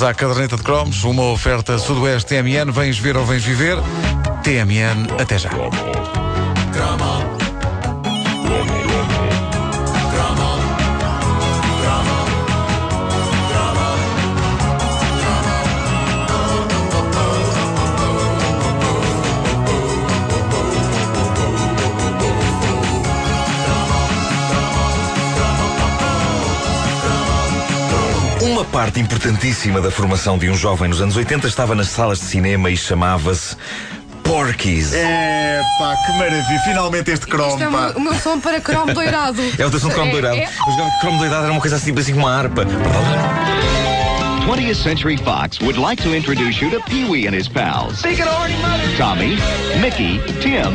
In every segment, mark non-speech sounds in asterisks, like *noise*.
À caderneta de cromos, uma oferta Sudoeste TMN. Vens ver ou vens viver? TMN, até já. Parte importantíssima da formação de um jovem nos anos 80 estava nas salas de cinema e chamava-se Porkies. É pá, que maravilha. Finalmente este Isto cromo, é o pá. meu- o meu som para cromo doirado. É o teu som de cromo É- doirado. é- O cromo doirado era uma coisa assim, assim como uma harpa. 20th Century Fox would like to introduce you to Pee Wee and his pals. Tommy, Mickey, Tim,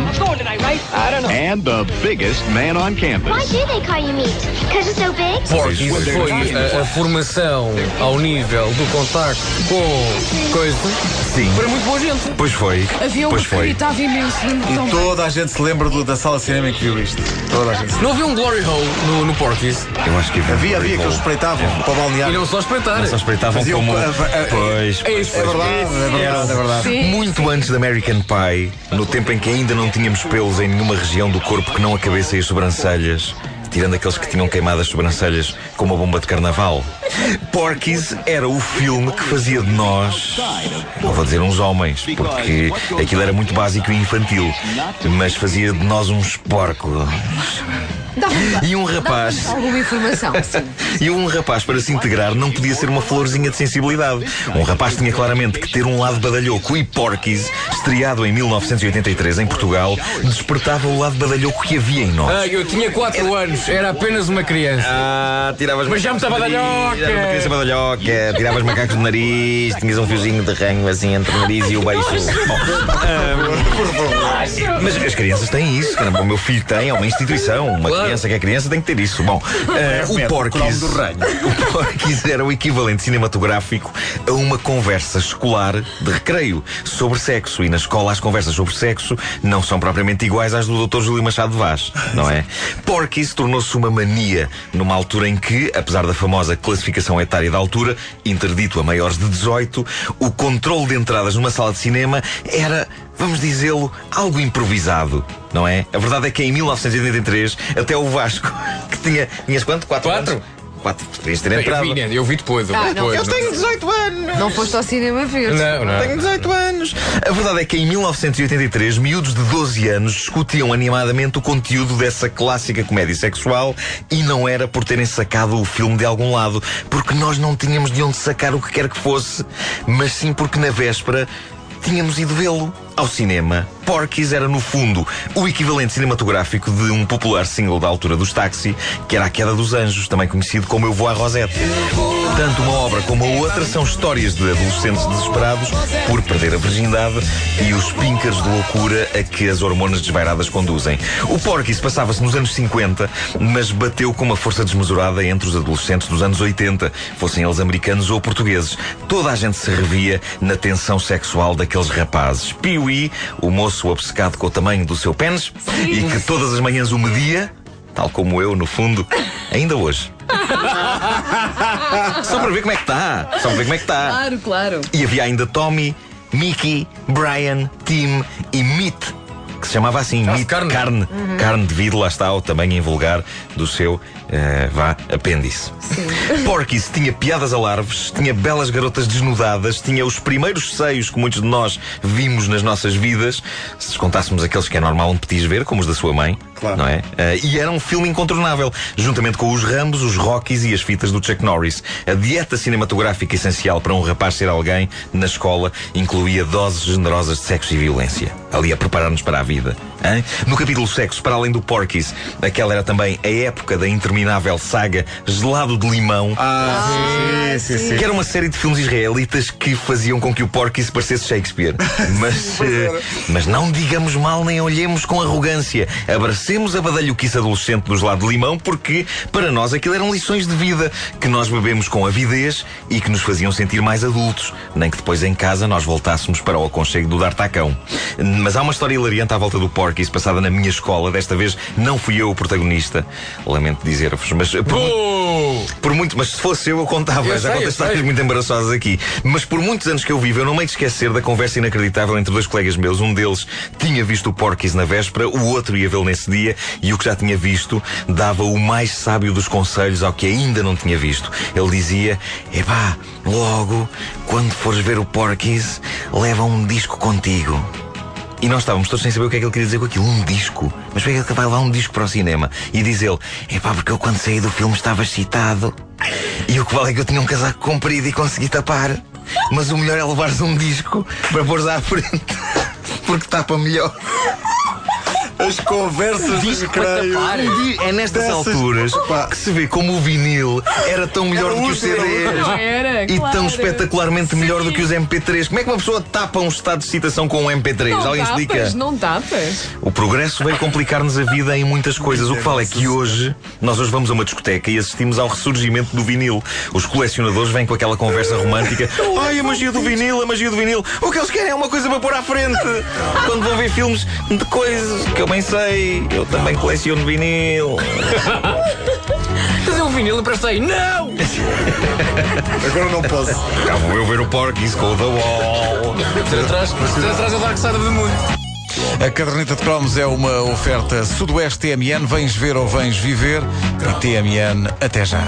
and the biggest man on campus. Why do they call you meat? Because it's so big? Porque isso foi a, a formação ao nível do contacto com coisa Sim. para muito boa gente. Pois foi. Havia um que gritava imenso. E toda a gente se lembra do- da sala de cinema em que viu isto. Toda a gente. Não havia um glory hole no, no Porky's Eu acho que Havia, havia que eles espreitavam para o e não só espreitar. Só espreitavam Faziam como. a- a- Pois, É pois. É verdade, é verdade, é verdade. Sim. Muito antes da American Pie, no tempo em que ainda não tínhamos pelos em nenhuma região do corpo que não a cabeça e as sobrancelhas, tirando aqueles que tinham queimado as sobrancelhas com uma bomba de carnaval. Porky's era o filme que fazia de nós, não vou dizer uns homens, porque aquilo era muito básico e infantil, mas fazia de nós uns porcos. E um rapaz. alguma informação. Sim. E um rapaz, para se integrar, não podia ser uma florzinha de sensibilidade. Um rapaz tinha claramente que ter um lado badalhoco e Porky's, estreado em 1983 em Portugal, despertava o lado badalhoco que havia em nós. Ah, eu tinha 4 anos, era apenas uma criança. Ah, tiravas Mas já me estava badalhoca. era uma criança badalhoca, tiravas macacos do nariz, tinhas um fiozinho de ranho assim entre o nariz e o beiço. Ah, mas as crianças têm isso, caramba, o meu filho tem, é uma instituição. Uma criança que é criança tem que ter isso. Bom, ah, o Mete *laughs* o Porky's era o equivalente cinematográfico a uma conversa escolar de recreio sobre sexo. E na escola as conversas sobre sexo não são propriamente iguais às do Dr. Júlio Machado de Vaz, não é? Porky's tornou-se uma mania numa altura em que, apesar da famosa classificação etária da altura, interdito a maiores de 18, o controle de entradas numa sala de cinema era, vamos dizê-lo, algo improvisado. Não é? A verdade é que em 1983, até o Vasco, *laughs* que tinha. Tinhas quanto? Quatro? Quatro? anos? Quatro. Podias ter Eu entrado. vi, né? eu vi depois. eu vi Ah, não, depois. Eu tenho 18 anos! Não foste ao cinema ver. Não, não. Tenho 18 anos. A verdade é que em 1983, miúdos de 12 anos discutiam animadamente o conteúdo dessa clássica comédia sexual e não era por terem sacado o filme de algum lado, porque nós não tínhamos de onde sacar o que quer que fosse, mas sim porque na véspera tínhamos ido vê-lo ao cinema. Porky's era, no fundo, o equivalente cinematográfico de um popular single da altura dos táxi, que era A Queda dos Anjos, também conhecido como Eu Vou à Rosette. Tanto uma obra como a outra são histórias de adolescentes desesperados por perder a virgindade e os pinkers de loucura a que as hormonas desvairadas conduzem. O Porky's passava-se nos anos 50, mas bateu com uma força desmesurada entre os adolescentes dos anos 80, fossem eles americanos ou portugueses. Toda a gente se revia na tensão sexual daqueles rapazes. Pee-wee, o moço obcecado com o tamanho do seu pênis e que todas as manhãs o media, tal como eu, no fundo, ainda hoje. *laughs* Só para ver como é que está. Só para ver como é que está. Claro, claro. E havia ainda Tommy, Mickey, Brian, Tim e Meat, que se chamava assim, Meat, carne. carne, carne devido, lá está, tamanho em vulgar do seu, eh, vá, apêndice. *laughs* Porky's tinha piadas alarves, tinha belas garotas desnudadas, tinha os primeiros seios que muitos de nós vimos nas nossas vidas, se descontássemos aqueles que é normal um petis ver, como os da sua mãe, Claro. não é? Eh, e era um filme incontornável, juntamente com os Rambos, os Rockies e as fitas do Chuck Norris. A dieta cinematográfica essencial para um rapaz ser alguém na escola incluía doses generosas de sexo e violência. Ali a preparar-nos para a vida. Hein? No capítulo sexo, para além do Porky's, aquela era também a época da interminável saga Gelado de Limão. Ah, sim, sim, sim. Que era uma série de filmes israelitas que faziam com que o Porky's parecesse Shakespeare. *laughs* Mas, eh, mas não digamos mal nem olhemos com arrogância. Abracemos a badalhoquice adolescente dos lados de limão porque, para nós, aquilo eram lições de vida que nós bebemos com avidez e que nos faziam sentir mais adultos. Nem que depois em casa nós voltássemos para o aconchego do D'Artacão. Mas há uma história hilariante à volta do Porky's passada na minha escola. Desta vez não fui eu o protagonista. Lamento dizer-vos, mas... Oh! Por muito, mas se fosse eu, eu contava. Eu Já sei, contei histórias muito embaraçosas aqui. Mas por muitos anos que eu vivo, eu não me hei de esquecer da conversa inacreditável entre dois colegas meus. Um deles tinha visto o Porky's na véspera, o outro ia vê-lo nesse dia, e o que já tinha visto dava o mais sábio dos conselhos ao que ainda não tinha visto. Ele dizia: Epá, logo, quando fores ver o Porky's, leva um disco contigo. E nós estávamos todos sem saber o que é que ele queria dizer com aquilo, um disco. Mas por que que vai levar um disco para o cinema? E diz ele: É pá, porque eu quando saí do filme estava excitado. E o que vale é que eu tinha um casaco comprido e consegui tapar. Mas o melhor é levares um disco para pôres à frente. *laughs* Porque tapa melhor. As conversas de tapar. É nestas Dessas- alturas Pá. que se vê como o vinil era tão melhor Era do que os. CDs. Era, E claro. tão espetacularmente melhor do que os MP3. Como é que uma pessoa tapa um estado de excitação com um MP3? Não Alguém tapas, explica? não tapas. O progresso veio complicar-nos a vida em muitas coisas. O que vale é que hoje, nós hoje vamos a uma discoteca e assistimos ao ressurgimento do vinil. Os colecionadores vêm com aquela conversa romântica. Ai, a magia do vinil, a magia do vinil. O que eles querem é uma coisa para pôr à frente. Quando vão ver filmes de coisas que eu bem sei. Eu também coleciono vinil. Fazer um vinil, emprestei. Não! Agora não posso. Cá vou eu ver o Porky's com o The Wall. Ter atrás, é o Dark Side of the Moon. A caderneta de cromos é uma oferta Sudoeste TMN. Vens ver ou vens viver. E TMN, até já.